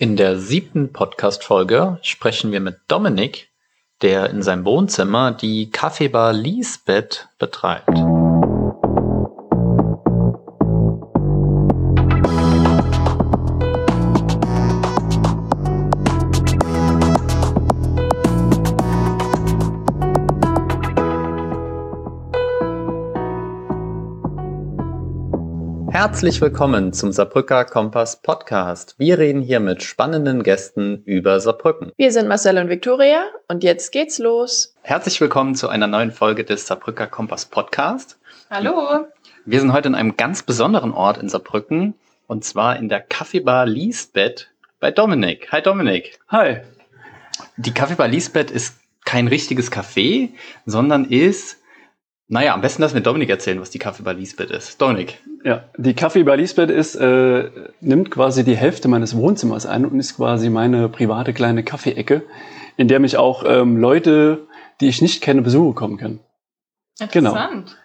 In der siebten Podcast-Folge sprechen wir mit Dominik, der in seinem Wohnzimmer die Kaffeebar Lisbeth betreibt. Herzlich willkommen zum Saarbrücker Kompass Podcast. Wir reden hier mit spannenden Gästen über Saarbrücken. Wir sind Marcel und Viktoria und jetzt geht's los. Herzlich willkommen zu einer neuen Folge des Saarbrücker Kompass Podcast. Hallo. Wir sind heute in einem ganz besonderen Ort in Saarbrücken und zwar in der Kaffeebar Lisbeth bei Dominik. Hi Dominik. Hi. Die Kaffeebar Lisbeth ist kein richtiges Café, sondern ist naja, am besten lassen wir Dominik erzählen, was die Kaffee bei Lisbeth ist. Dominik. Ja, die Kaffee bei Lisbeth ist, äh, nimmt quasi die Hälfte meines Wohnzimmers ein und ist quasi meine private kleine Kaffeeecke, in der mich auch ähm, Leute, die ich nicht kenne, Besuche kommen können. Interessant.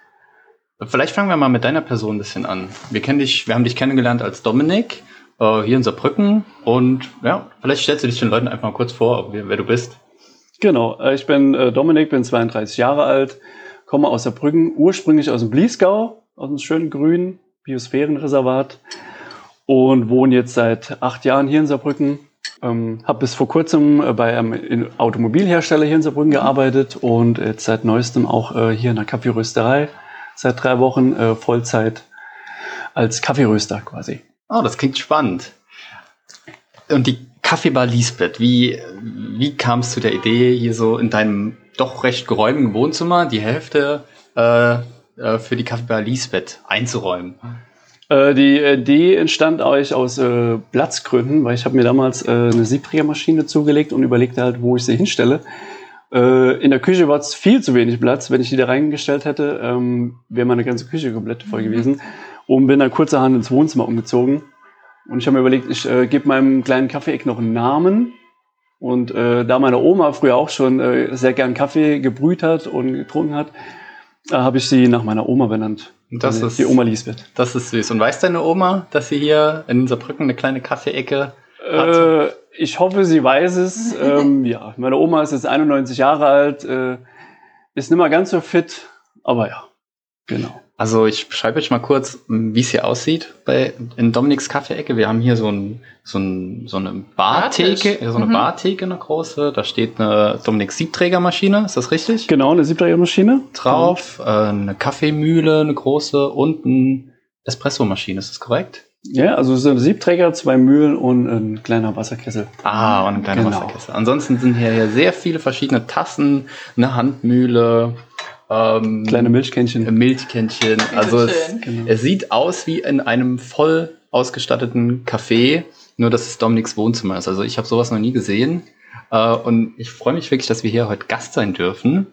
Genau. Vielleicht fangen wir mal mit deiner Person ein bisschen an. Wir kennen dich, wir haben dich kennengelernt als Dominik äh, hier in Saarbrücken und ja, vielleicht stellst du dich den Leuten einfach mal kurz vor, wer, wer du bist. Genau, äh, ich bin äh, Dominik, bin 32 Jahre alt, komme aus Saarbrücken, ursprünglich aus dem Bliesgau, aus dem schönen grünen Biosphärenreservat und wohne jetzt seit acht Jahren hier in Saarbrücken. Ähm, habe bis vor kurzem äh, bei einem Automobilhersteller hier in Saarbrücken gearbeitet und jetzt seit neuestem auch äh, hier in der Kaffeerösterei seit drei Wochen äh, Vollzeit als Kaffeeröster quasi. Oh, das klingt spannend. Und die Kaffeebar Lisbeth, wie, wie kam es zu der Idee, hier so in deinem doch recht geräumigen Wohnzimmer die Hälfte äh, äh, für die Kaffeebar Lisbeth einzuräumen? Äh, die Idee entstand euch aus äh, Platzgründen, weil ich habe mir damals äh, eine Siebträgermaschine zugelegt und überlegte halt, wo ich sie hinstelle. Äh, in der Küche war es viel zu wenig Platz. Wenn ich die da reingestellt hätte, ähm, wäre meine ganze Küche komplett voll gewesen. Und bin dann kurzerhand ins Wohnzimmer umgezogen. Und ich habe mir überlegt, ich äh, gebe meinem kleinen Kaffeeeck noch einen Namen und äh, da meine Oma früher auch schon äh, sehr gern Kaffee gebrüht hat und getrunken hat, äh, habe ich sie nach meiner Oma benannt. Das Also ist die Oma Lisbeth. Das ist süß. Und weiß deine Oma, dass sie hier in Saarbrücken eine kleine Kaffeeecke Äh, ich hoffe, sie weiß es. ähm, ja, meine Oma ist jetzt 91 Jahre alt, äh, ist nicht mehr ganz so fit, aber ja, genau. Also ich beschreibe euch mal kurz, wie es hier aussieht bei in Dominiks Kaffeeecke. Wir haben hier so, ein, so, ein, so eine Bartheke, so eine Mhm. Bartheke, eine große. Da steht eine Dominiks Siebträgermaschine, ist das richtig? Genau, eine Siebträgermaschine. Drauf, äh, eine Kaffeemühle, eine große und eine Espressomaschine, ist das korrekt? Ja, also es sind Siebträger, zwei Mühlen und ein kleiner Wasserkessel. Ah, und ein kleiner Genau. Wasserkessel. Ansonsten sind hier sehr viele verschiedene Tassen, eine Handmühle, ähm, Kleine Milchkännchen. Milchkännchen. Also es. Genau. es sieht aus wie in einem voll ausgestatteten Café, nur dass es Dominiks Wohnzimmer ist. Also ich habe sowas noch nie gesehen. Äh, und ich freue mich wirklich, dass wir hier heute Gast sein dürfen.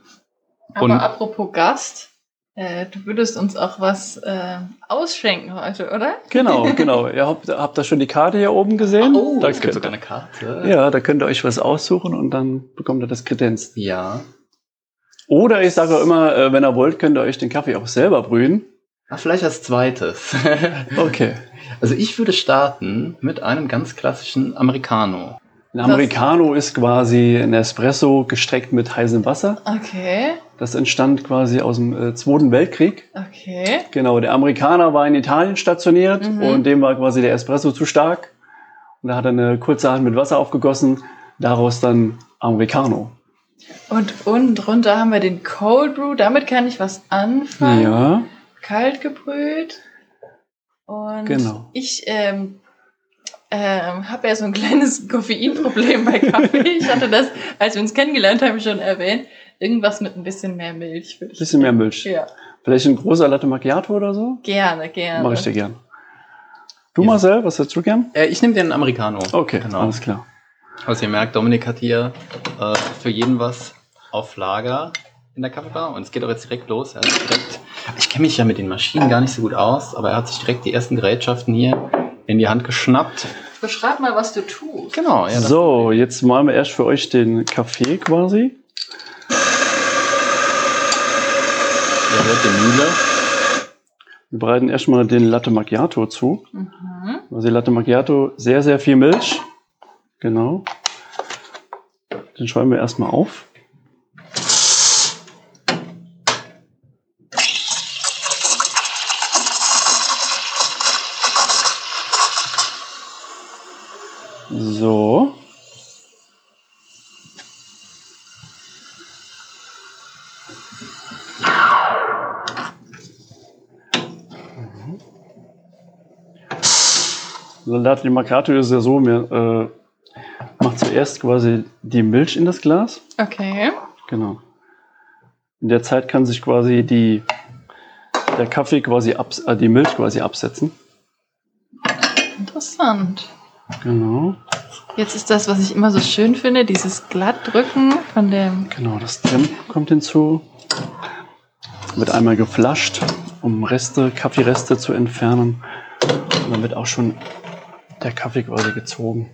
Aber Und- apropos Gast, äh, du würdest uns auch was äh, ausschenken heute, oder? Genau, genau. Ihr habt, habt da schon die Karte hier oben gesehen? Oh, da es gibt könnt, sogar eine Karte. ja, da könnt ihr euch was aussuchen und dann bekommt ihr das Kredenz. Ja. Oder ich sage auch immer, äh, wenn ihr wollt, könnt ihr euch den Kaffee auch selber brühen. Ah, vielleicht als zweites. Okay. also ich würde starten mit einem ganz klassischen Americano. Ein Americano ist quasi ein Espresso gestreckt mit heißem Wasser. Okay, Das entstand quasi aus dem äh, Zweiten Weltkrieg. okay. Genau, der Amerikaner war in Italien stationiert Mhm. und dem war quasi der Espresso zu stark. Und da hat er eine kurze Hand mit Wasser aufgegossen, daraus dann Americano. Und unten drunter haben wir den Cold Brew, damit kann ich was anfangen. Ja, Kalt gebrüht. Und Genau. ich ähm, ähm, habe ja so ein kleines Koffeinproblem bei Kaffee. Ich hatte das, als wir uns kennengelernt haben, schon erwähnt. Irgendwas mit ein bisschen mehr Milch. würde ich bisschen mehr Milch. Ja, Vielleicht ein großer Latte Macchiato oder so? gerne, gerne. Mache ich dir gern. Du, Ja. Marcel, was hättest du gern? Äh, ich nehme den Americano. Okay, Genau. alles klar. Also ihr merkt, Dominik hat hier äh, für jeden was auf Lager in der Kaffeebar und es geht auch jetzt direkt los. Er hat direkt, ich kenne mich ja mit den Maschinen gar nicht so gut aus, aber er hat sich direkt die ersten Gerätschaften hier in die Hand geschnappt. Beschreib mal, was du tust. Genau, ja. so, jetzt malen wir erst für euch den Kaffee quasi. Ihr hört die Mühle. Wir bereiten erstmal den Latte Macchiato zu. Mhm. Also Latte Macchiato, sehr, sehr viel Milch. Genau. Den schäumen wir erstmal auf. So. So, Latte Macchiato ist ja so, mir äh, macht zuerst quasi die Milch in das Glas. Okay. Genau. In der Zeit kann sich quasi die, der Kaffee quasi abs äh, die Milch quasi absetzen. Interessant. Genau. Jetzt ist das, was ich immer so schön finde, dieses Glattdrücken von dem. Genau, das Temp kommt hinzu. Wird einmal geflasht, um Reste, Kaffeereste zu entfernen. Und dann wird auch schon der Kaffee quasi gezogen.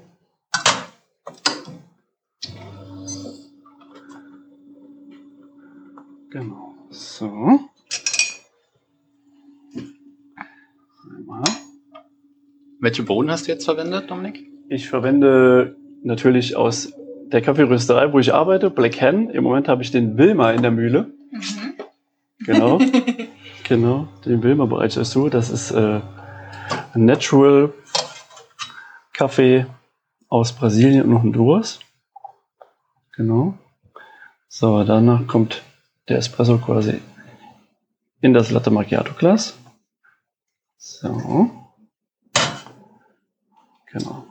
Genau. So. Einmal. Welche Bohnen hast du jetzt verwendet, Dominik? Ich verwende natürlich aus der Kaffeerösterei, wo ich arbeite, Black Hen. Im Moment habe ich den Wilma in der Mühle. Mhm. Genau. genau, den Wilma bereits dazu. Das ist äh, ein Natural Kaffee aus Brasilien und Honduras. Genau. So, danach kommt der Espresso quasi in das Latte Macchiato Glas. So. Genau.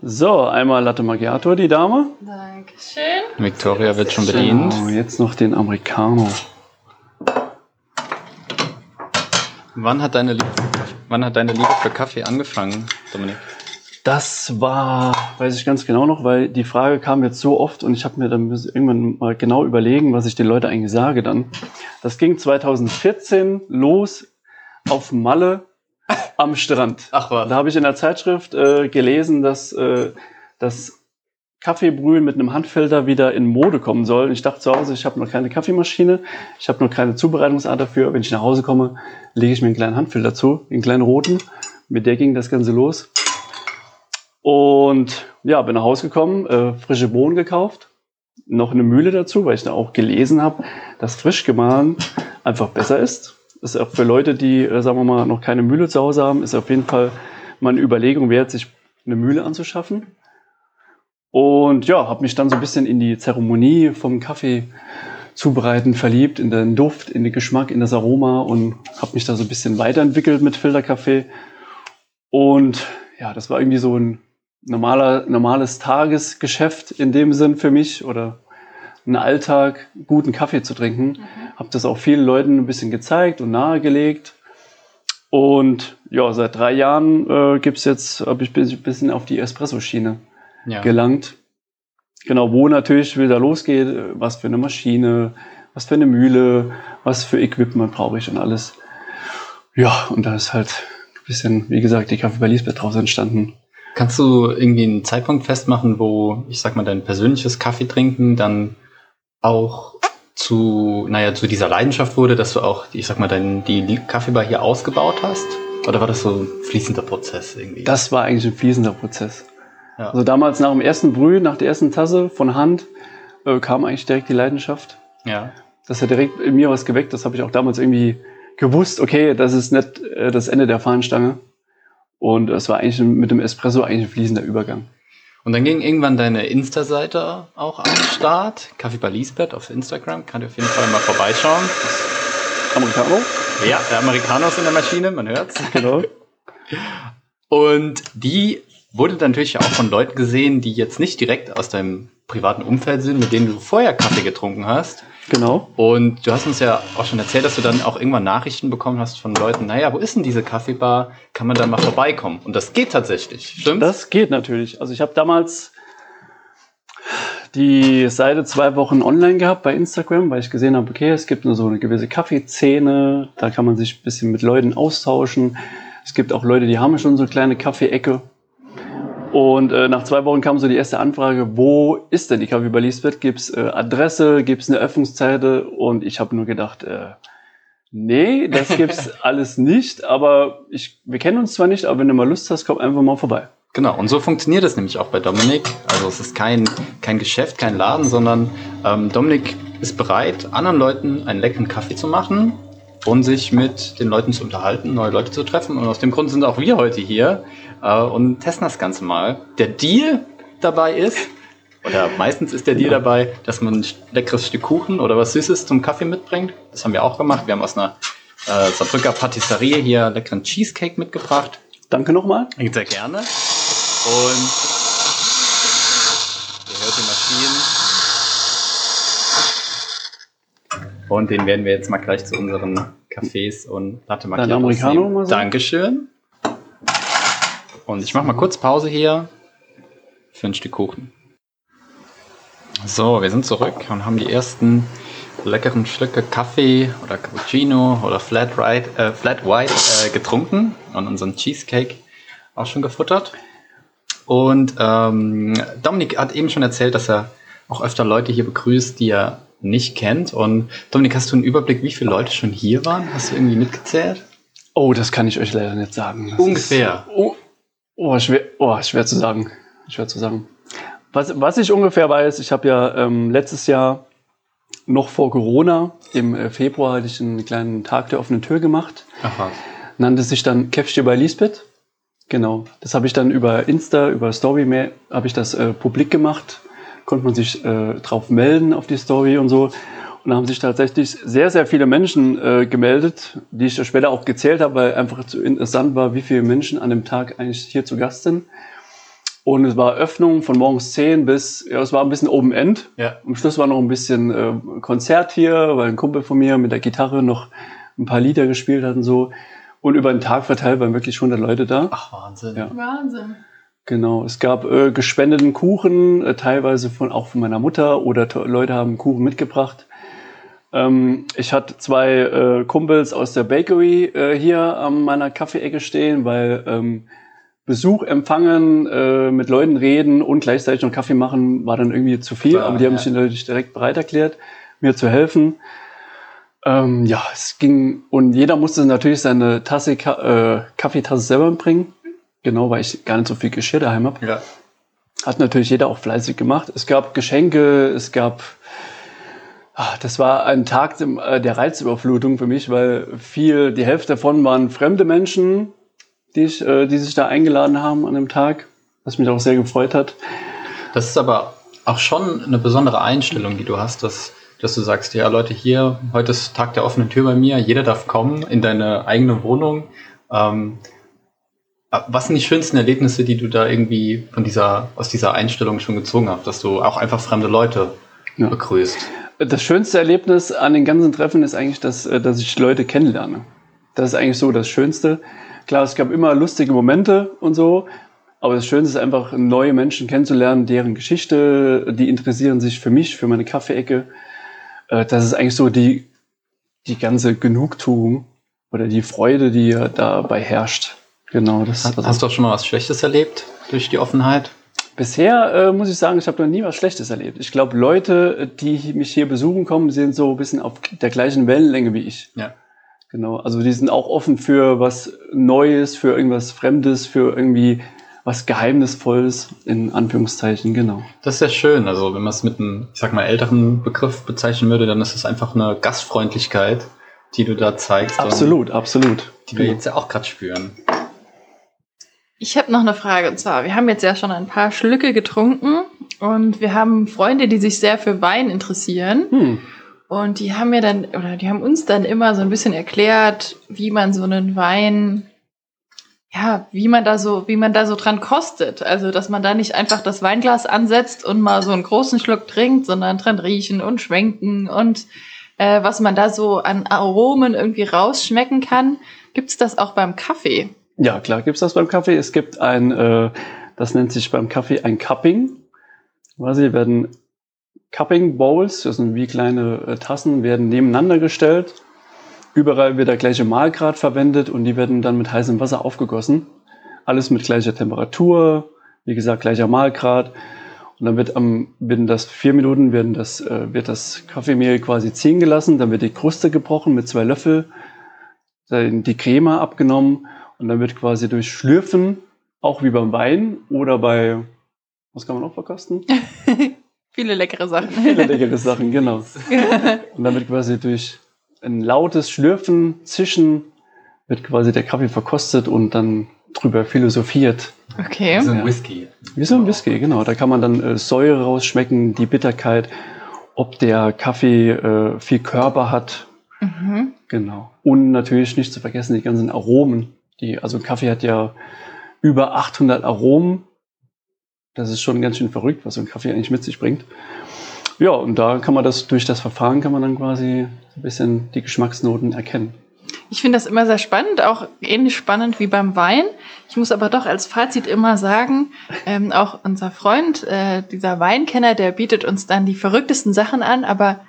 So, einmal Latte Macchiato, die Dame. Dankeschön. Victoria wird schon bedient. Genau, jetzt noch den Americano. Wann hat deine, Liebe, wann hat deine Liebe für Kaffee angefangen, Dominik? Das war, weiß ich ganz genau noch, weil die Frage kam jetzt so oft und ich habe mir dann irgendwann mal genau überlegen, was ich den Leuten eigentlich sage dann. Das ging 2014 los auf Malle am Strand. Ach was. Da habe ich in der Zeitschrift äh, gelesen, dass äh, das Kaffeebrühen mit einem Handfilter wieder in Mode kommen soll. Und ich dachte zu Hause, ich habe noch keine Kaffeemaschine, ich habe noch keine Zubereitungsart dafür. Wenn ich nach Hause komme, lege ich mir einen kleinen Handfilter zu, einen kleinen roten. Mit der ging das Ganze los. Und ja, bin nach Hause gekommen, äh, frische Bohnen gekauft, noch eine Mühle dazu, weil ich da auch gelesen habe, dass frisch gemahlen einfach besser ist. Ist auch für Leute, die, äh, sagen wir mal, noch keine Mühle zu Hause haben, ist auf jeden Fall mal eine Überlegung wert, sich eine Mühle anzuschaffen. Und ja, habe mich dann so ein bisschen in die Zeremonie vom Kaffee zubereiten verliebt, in den Duft, in den Geschmack, in das Aroma und habe mich da so ein bisschen weiterentwickelt mit Filterkaffee. Und ja, das war irgendwie so ein normaler, normales Tagesgeschäft in dem Sinn für mich oder ein Alltag, guten Kaffee zu trinken. Habe das auch vielen Leuten ein bisschen gezeigt und nahegelegt. Und ja, seit drei Jahren äh, gibt's jetzt, habe ich ein bisschen auf die Espresso-Schiene Ja. gelangt. Genau, wo natürlich wieder losgeht, äh, was für eine Maschine, was für eine Mühle, was für Equipment brauche ich und alles. Ja, und da ist halt ein bisschen, wie gesagt, die Kaffee bei Lisbeth draus entstanden. Kannst du irgendwie einen Zeitpunkt festmachen, wo, ich sag mal, dein persönliches Kaffee trinken dann auch zu, naja, zu dieser Leidenschaft wurde, dass du auch, ich sag mal, dein, die Kaffeebar hier ausgebaut hast? Oder war das so ein fließender Prozess irgendwie? Das war eigentlich ein fließender Prozess. ja. Also damals nach dem ersten Brüh, nach der ersten Tasse von Hand, äh, kam eigentlich direkt die Leidenschaft. ja. Das hat direkt in mir was geweckt. Das habe ich auch damals irgendwie gewusst. Okay, das ist nicht äh, das Ende der Fahnenstange. Und es war eigentlich mit dem Espresso eigentlich ein fließender Übergang. Und dann ging irgendwann deine Insta-Seite auch am Start. Kaffee bei Lisbeth auf Instagram. Kann ihr auf jeden Fall mal vorbeischauen. Americano? Ja, der Amerikanos in der Maschine, man hört's. Genau. Und die wurde dann natürlich auch von Leuten gesehen, die jetzt nicht direkt aus deinem privaten Umfeld sind, mit denen du vorher Kaffee getrunken hast. Genau. Und du hast uns ja auch schon erzählt, dass du dann auch irgendwann Nachrichten bekommen hast von Leuten, naja, wo ist denn diese Kaffeebar? Kann man da mal vorbeikommen? Und das geht tatsächlich, stimmt? Das geht natürlich. Also ich habe damals die Seite zwei Wochen online gehabt bei Instagram, weil ich gesehen habe, okay, es gibt nur so eine gewisse Kaffeeszene, da kann man sich ein bisschen mit Leuten austauschen. Es gibt auch Leute, die haben schon so eine kleine Kaffeeecke. Und äh, nach zwei Wochen kam so die erste Anfrage, wo ist denn die Kaffee bei Lisbeth? Gibt's äh, Adresse, gibt's eine Öffnungszeit? Und ich habe nur gedacht, äh, nee, das gibt's alles nicht. Aber ich, wir kennen uns zwar nicht, aber wenn du mal Lust hast, komm einfach mal vorbei. Genau, und so funktioniert es nämlich auch bei Dominik. Also es ist kein, kein Geschäft, kein Laden, sondern ähm, Dominik ist bereit, anderen Leuten einen leckeren Kaffee zu machen und sich mit den Leuten zu unterhalten, neue Leute zu treffen. Und aus dem Grund sind auch wir heute hier äh, und testen das Ganze mal. Der Deal dabei ist, oder meistens ist der Deal dabei, dass man ein leckeres Stück Kuchen oder was Süßes zum Kaffee mitbringt. Das haben wir auch gemacht. Wir haben aus einer äh, Saarbrücker Patisserie hier leckeren Cheesecake mitgebracht. Danke nochmal. Sehr gerne. Und ihr hört die Maschinen. Und den werden wir jetzt mal gleich zu unseren Cafés und Latte Macchiatos Americano nehmen. mal so? Dankeschön. Und ich mache mal kurz Pause hier für ein Stück Kuchen. So, wir sind zurück und haben die ersten leckeren Stücke Kaffee oder Cappuccino oder Flat, White, äh, Flat White äh, getrunken und unseren Cheesecake auch schon gefuttert. Und ähm, Dominik hat eben schon erzählt, dass er auch öfter Leute hier begrüßt, die er nicht kennt. Und Dominik, hast du einen Überblick, wie viele Leute schon hier waren? Hast du irgendwie mitgezählt? Oh, das kann ich euch leider nicht sagen. Das Ungefähr. Ist, oh, oh, schwer, oh, schwer zu sagen. Schwer zu sagen. Was, was ich ungefähr weiß, ich habe ja ähm, letztes Jahr noch vor Corona, im äh, Februar, hatte ich einen kleinen Tag der offenen Tür gemacht. Aha. Nannte sich dann Käffchen bei Lisbeth. Genau. Das habe ich dann über Insta, über Story mehr, habe ich das äh, publik gemacht. Konnte man sich äh, drauf melden auf die Story und so. Und da haben sich tatsächlich sehr, sehr viele Menschen äh, gemeldet, die ich später auch gezählt habe, weil einfach zu interessant war, wie viele Menschen an dem Tag eigentlich hier zu Gast sind. Und es war Öffnung von morgens 10 bis, ja, es war ein bisschen Open End. Ja. Am Schluss war noch ein bisschen äh, Konzert hier, weil ein Kumpel von mir mit der Gitarre noch ein paar Lieder gespielt hat und so. Und über den Tag verteilt waren wirklich 100 Leute da. Ach, Wahnsinn. Ja. Wahnsinn. Genau. Es gab äh, gespendeten Kuchen, äh, teilweise von auch von meiner Mutter oder Leute haben Kuchen mitgebracht. Ähm, ich hatte zwei äh, Kumpels aus der Bakery äh, hier an meiner Kaffeeecke stehen, weil ähm, Besuch empfangen, äh, mit Leuten reden und gleichzeitig noch Kaffee machen war dann irgendwie zu viel. Klar, aber die haben ja. sich natürlich direkt bereit erklärt, mir zu helfen. Ähm, ja, es ging und jeder musste natürlich seine Tasse, Ka äh, Kaffeetasse selber bringen. Genau, weil ich gar nicht so viel Geschirr daheim habe. Ja. Hat natürlich jeder auch fleißig gemacht. Es gab Geschenke, es gab. Ah, das war ein Tag äh, der Reizüberflutung für mich, weil viel, die Hälfte davon waren fremde Menschen, die, ich, äh, die sich da eingeladen haben an dem Tag, was mich auch sehr gefreut hat. Das ist aber auch schon eine besondere Einstellung, die du hast, dass, dass du sagst, ja Leute, hier, heute ist Tag der offenen Tür bei mir, jeder darf kommen in deine eigene Wohnung. Ähm, was sind die schönsten Erlebnisse, die du da irgendwie von dieser, aus dieser Einstellung schon gezogen hast, dass du auch einfach fremde Leute Ja. begrüßt? Das schönste Erlebnis an den ganzen Treffen ist eigentlich, dass, äh, dass ich Leute kennenlerne. Das ist eigentlich so das Schönste. Klar, es gab immer lustige Momente und so, aber das Schönste ist einfach, neue Menschen kennenzulernen, deren Geschichte, die interessieren sich für mich, für meine Kaffeeecke. Äh, Das ist eigentlich so die, die ganze Genugtuung oder die Freude, die dabei herrscht. Genau, das Hast, hast du auch schon mal was Schlechtes erlebt durch die Offenheit? Bisher äh, muss ich sagen, ich habe noch nie was Schlechtes erlebt. Ich glaube, Leute, die mich hier besuchen kommen, sind so ein bisschen auf der gleichen Wellenlänge wie ich. Ja. Genau. Also die sind auch offen für was Neues, für irgendwas Fremdes, für irgendwie was Geheimnisvolles, in Anführungszeichen, genau. Das ist sehr schön. Also wenn man es mit einem, ich sag mal, älteren Begriff bezeichnen würde, dann ist es einfach eine Gastfreundlichkeit, die du da zeigst. Absolut, absolut. Die wir Genau. jetzt ja auch gerade spüren. Ich habe noch eine Frage und zwar, wir haben jetzt ja schon ein paar Schlücke getrunken und wir haben Freunde, die sich sehr für Wein interessieren Hm. und die haben mir dann oder die haben uns dann immer so ein bisschen erklärt, wie man so einen Wein ja, wie man da so, wie man da so dran kostet. Also, dass man da nicht einfach das Weinglas ansetzt und mal so einen großen Schluck trinkt, sondern dran riechen und schwenken und äh, was man da so an Aromen irgendwie rausschmecken kann. Gibt's das auch beim Kaffee? Ja, klar gibt's das beim Kaffee. Es gibt ein, äh, das nennt sich beim Kaffee ein Cupping. Quasi werden Cupping Bowls, das sind wie kleine äh, Tassen, werden nebeneinander gestellt. Überall wird der gleiche Mahlgrad verwendet und die werden dann mit heißem Wasser aufgegossen. Alles mit gleicher Temperatur, wie gesagt, gleicher Mahlgrad. Und dann wird am, werden das vier Minuten werden das, äh, wird das Kaffeemehl quasi ziehen gelassen, dann wird die Kruste gebrochen mit zwei Löffel, dann die Creme abgenommen und dann wird quasi durch Schlürfen auch wie beim Wein oder bei, was kann man noch verkosten? Viele leckere Sachen. Viele leckere Sachen, genau. Und damit quasi durch ein lautes Schlürfen, Zischen wird quasi der Kaffee verkostet und dann drüber philosophiert. Okay. So ein. Whisky. Wie so ein Whisky, genau. Da kann man dann äh, Säure rausschmecken, die Bitterkeit, ob der Kaffee äh, viel Körper hat. Mhm. Genau. Und natürlich nicht zu vergessen die ganzen Aromen. Die, also Kaffee hat ja über 800 Aromen. Das ist schon ganz schön verrückt, was so ein Kaffee eigentlich mit sich bringt. Ja, und da kann man das, durch das Verfahren kann man dann quasi ein bisschen die Geschmacksnoten erkennen. Ich finde das immer sehr spannend, auch ähnlich spannend wie beim Wein. Ich muss aber doch als Fazit immer sagen, ähm, auch unser Freund, äh, dieser Weinkenner, der bietet uns dann die verrücktesten Sachen an, aber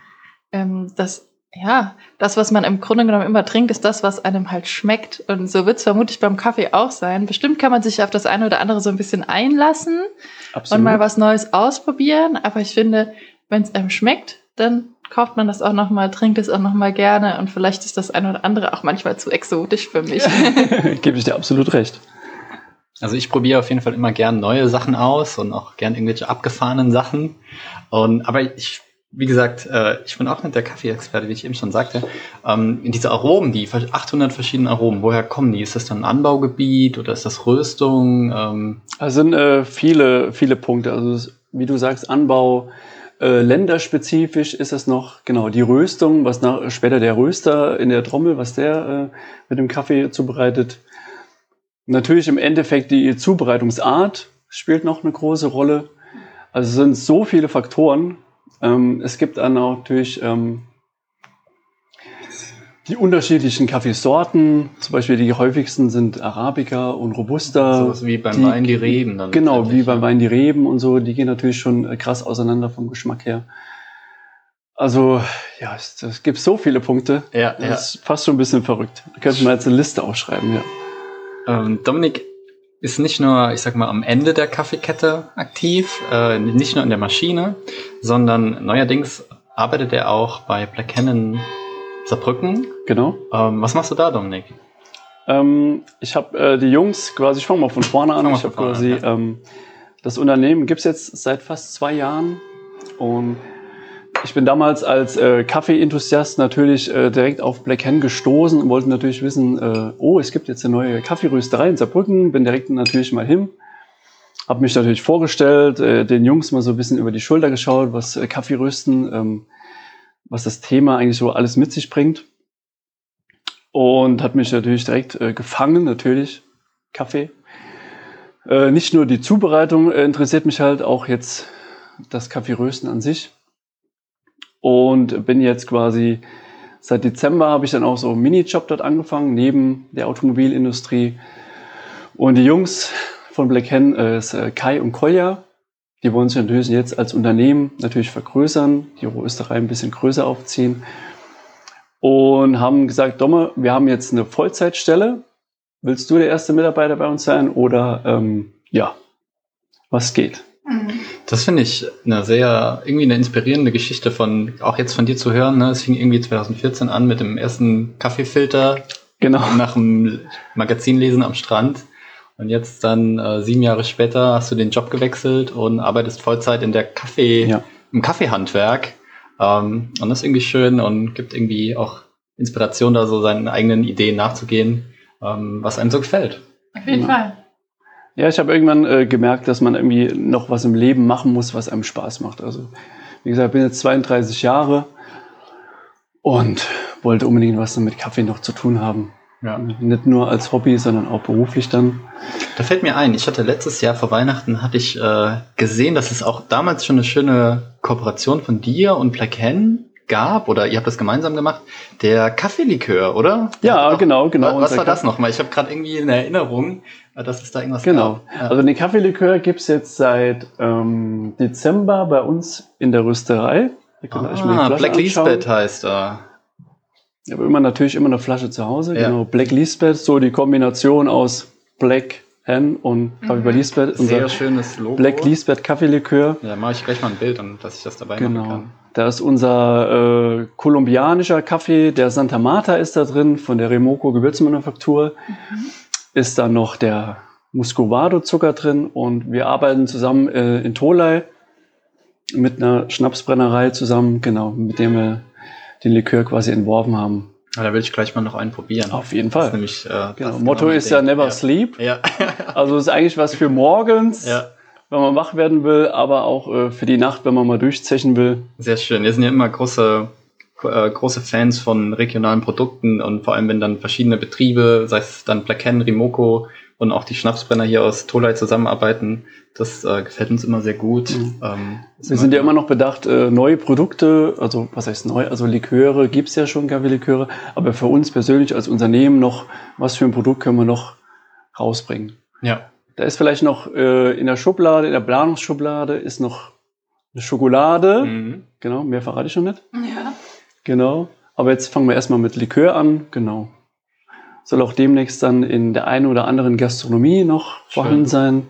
ähm, das, ja, das, was man im Grunde genommen immer trinkt, ist das, was einem halt schmeckt. Und so wird es vermutlich beim Kaffee auch sein. Bestimmt kann man sich auf das eine oder andere so ein bisschen einlassen und mal was Neues ausprobieren, aber ich finde, wenn es einem schmeckt, dann kauft man das auch noch mal, trinkt es auch noch mal gerne und vielleicht ist das eine oder andere auch manchmal zu exotisch für mich. Gebe ich dir absolut recht. Also ich probiere auf jeden Fall immer gern neue Sachen aus und auch gern irgendwelche abgefahrenen Sachen. Und, aber ich, wie gesagt, äh, ich bin auch nicht der Kaffee-Experte, wie ich eben schon sagte. Ähm, diese Aromen, die 800 verschiedenen Aromen, woher kommen die? Ist das dann Anbaugebiet oder ist das Röstung? Ähm, Also sind äh, viele, viele Punkte. Also wie du sagst, Anbau, äh, länderspezifisch ist es noch, genau, die Röstung, was nach, später der Röster in der Trommel, was der äh, mit dem Kaffee zubereitet. Natürlich im Endeffekt die Zubereitungsart spielt noch eine große Rolle. Also es sind so viele Faktoren. Ähm, es gibt dann auch natürlich ähm, die unterschiedlichen Kaffeesorten. Zum Beispiel die häufigsten sind Arabica und Robusta. sowas wie beim die- Wein die Reben. Dann Genau, wie beim Wein die Reben und so, die gehen natürlich schon äh, krass auseinander vom Geschmack her. Also, ja, es, es gibt so viele Punkte. Ja, Das ja. ist fast schon ein bisschen verrückt. Da könnten wir jetzt eine Liste aufschreiben, ja. Ähm, Dominik ist nicht nur, ich sag mal, am Ende der Kaffeekette aktiv, äh, nicht nur in der Maschine, sondern neuerdings arbeitet er auch bei Black Cannon Saarbrücken. Genau. Ähm, was machst du da, Dominik? Ähm, ich habe äh, die Jungs quasi, ich fange mal von vorne an. Mal Ich von habe quasi an, ja. ähm, das Unternehmen gibt's jetzt seit fast zwei Jahren und ich bin damals als äh, Kaffee-Enthusiast natürlich äh, direkt auf Black Hen gestoßen und wollte natürlich wissen, äh, oh, es gibt jetzt eine neue Kaffeerösterei in Saarbrücken, bin direkt natürlich mal hin, habe mich natürlich vorgestellt, äh, den Jungs mal so ein bisschen über die Schulter geschaut, was äh, Kaffeerösten, ähm, was das Thema eigentlich so alles mit sich bringt und hat mich natürlich direkt äh, gefangen, natürlich Kaffee. Äh, nicht nur die Zubereitung äh, interessiert mich halt, auch jetzt das Kaffeerösten an sich. Und bin jetzt quasi seit Dezember habe ich dann auch so einen Minijob dort angefangen, neben der Automobilindustrie. Und die Jungs von Black Hen, äh, ist, äh, Kai und Kolja, die wollen sich natürlich jetzt als Unternehmen natürlich vergrößern, die Rösterei ein bisschen größer aufziehen und haben gesagt, Domme, wir haben jetzt eine Vollzeitstelle. Willst du der erste Mitarbeiter bei uns sein oder ähm, ja, was geht? Das finde ich eine sehr, irgendwie eine inspirierende Geschichte von, auch jetzt von dir zu hören. Ne? Es fing irgendwie 2014 an mit dem ersten Kaffeefilter Genau. nach dem Magazinlesen am Strand. Und jetzt dann äh, sieben Jahre später hast du den Job gewechselt und arbeitest Vollzeit in der Kaffee, Ja. im Kaffeehandwerk. Ähm, und das ist irgendwie schön und gibt irgendwie auch Inspiration, da so seinen eigenen Ideen nachzugehen, ähm, was einem so gefällt. Auf jeden Ja. Fall. Ja, ich habe irgendwann äh, gemerkt, dass man irgendwie noch was im Leben machen muss, was einem Spaß macht. Also, wie gesagt, ich bin jetzt 32 Jahre und wollte unbedingt was mit Kaffee noch zu tun haben. Ja. Nicht nur als Hobby, sondern auch beruflich dann. Da fällt mir ein, ich hatte letztes Jahr vor Weihnachten hatte ich äh, gesehen, dass es auch damals schon eine schöne Kooperation von dir und Black Hen gab oder ihr habt das gemeinsam gemacht, der Kaffeelikör, oder? Ja, genau, genau. Was unser war das nochmal? Ich habe gerade irgendwie eine Erinnerung, dass es da irgendwas Genau. gab. Ja. Also den Kaffeelikör gibt's jetzt seit ähm, Dezember bei uns in der Rösterei. Da die ah, Black. Lisbeth heißt er. Ich habe immer natürlich immer eine Flasche zu Hause. Ja. Genau, Black Lisbeth, so die Kombination aus Black Hen und Kaffee bei Lisbeth. Sehr Unser schönes Logo. Black Lisbeth Kaffeelikör. Ja, mache ich gleich mal ein Bild, und dass ich das dabei machen Genau. kann. Da ist unser äh, kolumbianischer Kaffee, der Santa Marta ist da drin, von der Remoko Gewürzmanufaktur. Ist da noch der Muscovado-Zucker drin und wir arbeiten zusammen äh, in Tolai mit einer Schnapsbrennerei zusammen, genau, mit dem wir den Likör quasi entworfen haben. Ja, da will ich gleich mal noch einen probieren. Auf jeden Das ist Fall. nämlich, äh, Genau. passt Motto ist ja. Never ja. Sleep. Ja. Also ist eigentlich was für morgens, ja, wenn man wach werden will, aber auch äh, für die Nacht, wenn man mal durchzechen will. sehr schön. Wir sind ja immer große, äh, große Fans von regionalen Produkten und vor allem, wenn dann verschiedene Betriebe, sei es dann Blacken, Rimoco und auch die Schnapsbrenner hier aus Tolai zusammenarbeiten, das äh, gefällt uns immer sehr gut. Mhm. Ähm, Wir sind ja immer noch bedacht, äh, neue Produkte, also was heißt neu, also Liköre gibt's ja schon, Kaffeeliköre, aber für uns persönlich als Unternehmen noch, was für ein Produkt können wir noch rausbringen. Ja, Da ist vielleicht noch äh, in der Schublade, in der Planungsschublade ist noch eine Schokolade. mhm. Genau, mehr verrate ich schon nicht. Ja. Genau. Aber jetzt fangen wir erstmal mit Likör an. Genau. Soll auch demnächst dann in der einen oder anderen Gastronomie noch vorhanden sein.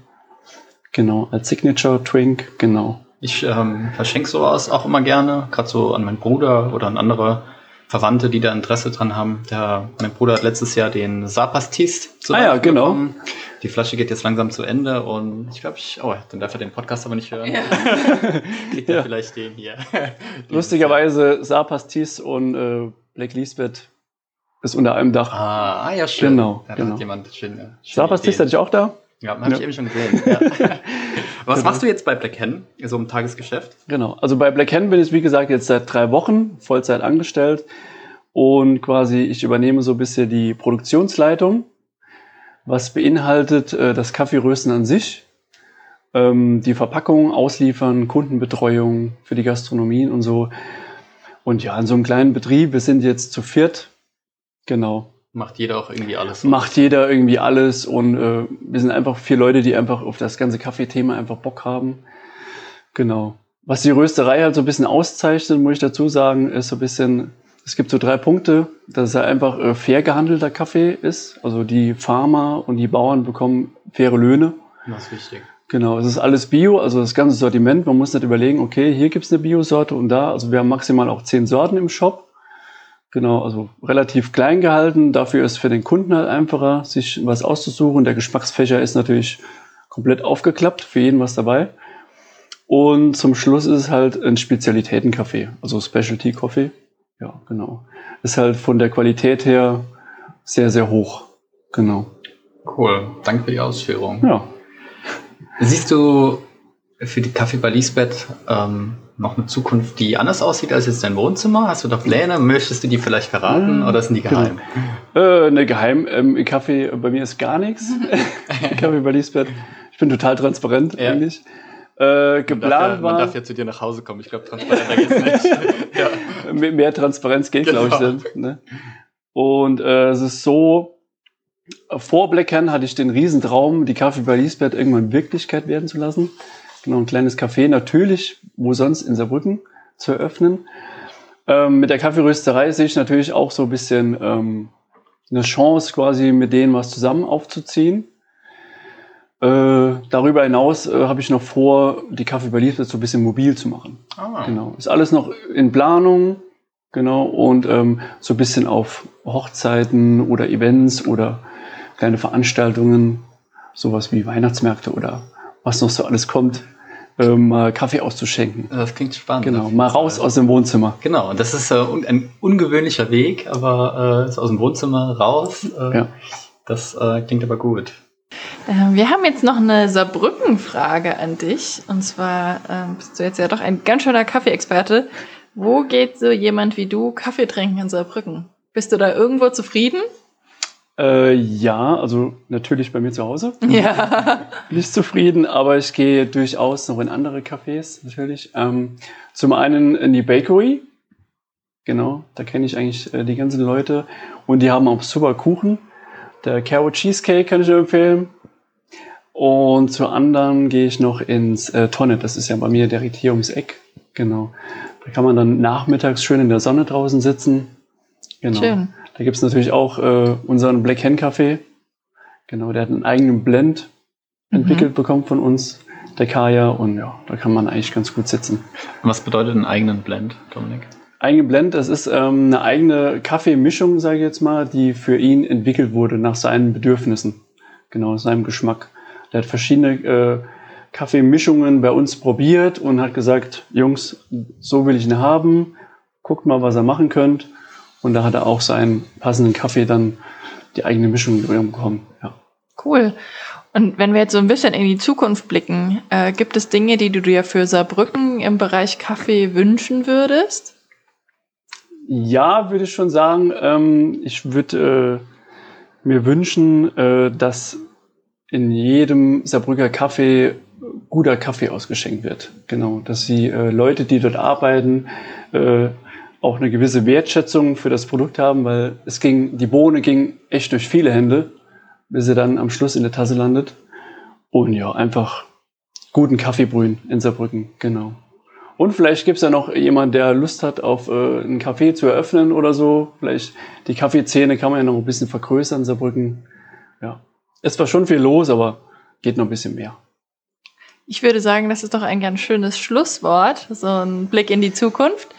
Genau, als Signature Drink. Genau. Ich ähm, verschenke sowas auch immer gerne, gerade so an meinen Bruder oder an andere Verwandte, die da Interesse dran haben. Der, mein Bruder hat letztes Jahr den Sapastis zu Ah ja, genau. bekommen. Die Flasche geht jetzt langsam zu Ende und ich glaube, ich, oh, dann darf er den Podcast aber nicht hören. Ja. Kriegt er Ja. vielleicht den hier. Lustigerweise Sapastis und äh, Black Lisbeth ist unter einem Dach. Ah, ah ja, schön. Genau, Ja, da genau. hat jemand schön, schön Sapastis hatte ich auch da. Ja, habe ich Ja. eben schon gesehen. Ja. Was Genau. machst du jetzt bei Black Hen, so im Tagesgeschäft? Genau. Also bei Black Hand bin ich, wie gesagt, jetzt seit drei Wochen Vollzeit angestellt. Und quasi ich übernehme so ein bisschen die Produktionsleitung, was beinhaltet äh, das Kaffeerösten an sich, ähm, die Verpackung, Ausliefern, Kundenbetreuung für die Gastronomien und so. Und ja, in so einem kleinen Betrieb, wir sind jetzt zu viert. Genau. Macht jeder auch irgendwie alles? Macht jeder irgendwie alles und äh, wir sind einfach vier Leute, die einfach auf das ganze Kaffeethema einfach Bock haben. Genau. Was die Rösterei halt so ein bisschen auszeichnet, muss ich dazu sagen, ist so ein bisschen, es gibt so drei Punkte, dass es halt einfach äh, fair gehandelter Kaffee ist. Also die Farmer und die Bauern bekommen faire Löhne. Das ist wichtig. Genau, es ist alles Bio, also das ganze Sortiment. Man muss nicht überlegen, okay, hier gibt's eine Bio-Sorte und da. Also wir haben maximal auch zehn Sorten im Shop. Genau, also relativ klein gehalten. Dafür ist für den Kunden halt einfacher, sich was auszusuchen. Der Geschmacksfächer ist natürlich komplett aufgeklappt, für jeden was dabei. Und zum Schluss ist es halt ein Spezialitätenkaffee, also Specialty Coffee. Ja, genau. Ist halt von der Qualität her sehr, sehr hoch. Genau. Cool. Danke für die Ausführung. Ja. Siehst du für die Kaffee bei Lisbeth ähm, noch eine Zukunft, die anders aussieht als jetzt dein Wohnzimmer? Hast du da Pläne? Möchtest du die vielleicht verraten Mhm. oder sind die geheim? Äh, ne, geheim. Ähm, Kaffee bei mir ist gar nichts. Kaffee bei Lisbeth. Ich bin total transparent Ja. eigentlich. Äh, Man darf, ja, geplant man war, darf ja zu dir nach Hause kommen. Ich glaube, transparenter geht's nicht. ja. mehr, mehr Transparenz geht, Genau. glaube ich. Ne? Und äh, es ist so, vor Blackern hatte ich den Riesentraum, die Kaffee bei Lisbeth irgendwann Wirklichkeit werden zu lassen. Genau, ein kleines Café, natürlich, wo sonst in Saarbrücken zu eröffnen. Ähm, mit der Kaffeerösterei sehe ich natürlich auch so ein bisschen ähm, eine Chance, quasi mit denen was zusammen aufzuziehen. Äh, darüber hinaus äh, habe ich noch vor, die Kaffee bei Lisbeth so ein bisschen mobil zu machen. Ah. Genau. Ist alles noch in Planung. Genau. Und ähm, so ein bisschen auf Hochzeiten oder Events oder kleine Veranstaltungen, sowas wie Weihnachtsmärkte oder was noch so alles kommt, ähm, mal Kaffee auszuschenken. Das klingt spannend. Genau. Mal raus aus dem Wohnzimmer. Genau, und das ist äh, un ein ungewöhnlicher Weg, aber äh, ist aus dem Wohnzimmer raus. Äh, Ja. Das äh, klingt aber gut. Ähm, Wir haben jetzt noch eine Saarbrücken-Frage an dich. Und zwar ähm, bist du jetzt ja doch ein ganz schöner Kaffeeexperte. Wo geht so jemand wie du Kaffee trinken in Saarbrücken? Bist du da irgendwo zufrieden? Äh, ja, also natürlich bei mir zu Hause. Ja. Nicht zufrieden, aber ich gehe durchaus noch in andere Cafés, natürlich. Ähm, zum einen in die Bakery. Genau, da kenne ich eigentlich äh, die ganzen Leute. Und die haben auch super Kuchen. Der Carrot Cheesecake kann ich empfehlen. Und zur anderen gehe ich noch ins äh, Tonne. Das ist ja bei mir direkt hier ums Eck. Genau. Da kann man dann nachmittags schön in der Sonne draußen sitzen. Genau. Schön. Da gibt's natürlich auch äh, unseren Black Hen Kaffee. Genau, der hat einen eigenen Blend entwickelt bekommen von uns, der Kaya. Und ja, da kann man eigentlich ganz gut sitzen. Was bedeutet einen eigenen Blend, Dominik? Eigene Blend, das ist ähm, eine eigene Kaffeemischung, sage ich jetzt mal, die für ihn entwickelt wurde nach seinen Bedürfnissen. genau seinem Geschmack. Der hat verschiedene äh, Kaffeemischungen bei uns probiert und hat gesagt, Jungs, so will ich ihn haben. Guckt mal, was ihr machen könnt. Und da hat er auch seinen passenden Kaffee dann die eigene Mischung bekommen. Ja. Cool. Und wenn wir jetzt so ein bisschen in die Zukunft blicken, äh, gibt es Dinge, die du dir für Saarbrücken im Bereich Kaffee wünschen würdest? Ja, würde ich schon sagen. Ähm, ich würde äh, mir wünschen, äh, dass in jedem Saarbrücker Kaffee guter Kaffee ausgeschenkt wird. Genau, dass die äh, Leute, die dort arbeiten, äh, auch eine gewisse Wertschätzung für das Produkt haben, weil es ging, die Bohne ging echt durch viele Hände, bis sie dann am Schluss in der Tasse landet. Und ja, einfach guten Kaffee brühen in Saarbrücken, genau. Und vielleicht gibt's ja noch jemand, der Lust hat, auf äh, einen Kaffee zu eröffnen oder so. Vielleicht die Kaffeezähne kann man ja noch ein bisschen vergrößern in Saarbrücken. Ja, es war schon viel los, aber geht noch ein bisschen mehr. Ich würde sagen, das ist doch ein ganz schönes Schlusswort, so ein Blick in die Zukunft.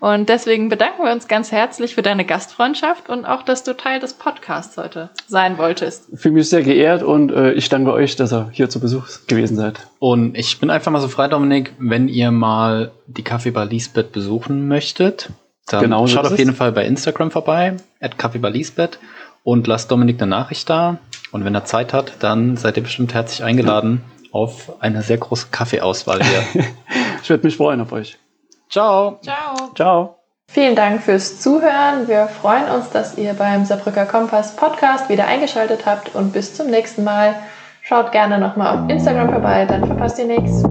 Und deswegen bedanken wir uns ganz herzlich für deine Gastfreundschaft und auch, dass du Teil des Podcasts heute sein wolltest. Ich fühle mich sehr geehrt und äh, ich danke euch, dass ihr hier zu Besuch gewesen seid. Und ich bin einfach mal so frei, Dominik, wenn ihr mal die Kaffeebar Lisbeth besuchen möchtet, dann Genau so schaut auf jeden Fall bei Instagram vorbei, at Kaffeebar Lisbeth und lasst Dominik eine Nachricht da. Und wenn er Zeit hat, dann seid ihr bestimmt herzlich eingeladen auf eine sehr große Kaffeeauswahl hier. Ich würde mich freuen auf euch. Ciao! Ciao. Ciao. Vielen Dank fürs Zuhören. Wir freuen uns, dass ihr beim Saarbrücker Kompass Podcast wieder eingeschaltet habt und bis zum nächsten Mal. Schaut gerne nochmal auf Instagram vorbei, dann verpasst ihr nichts.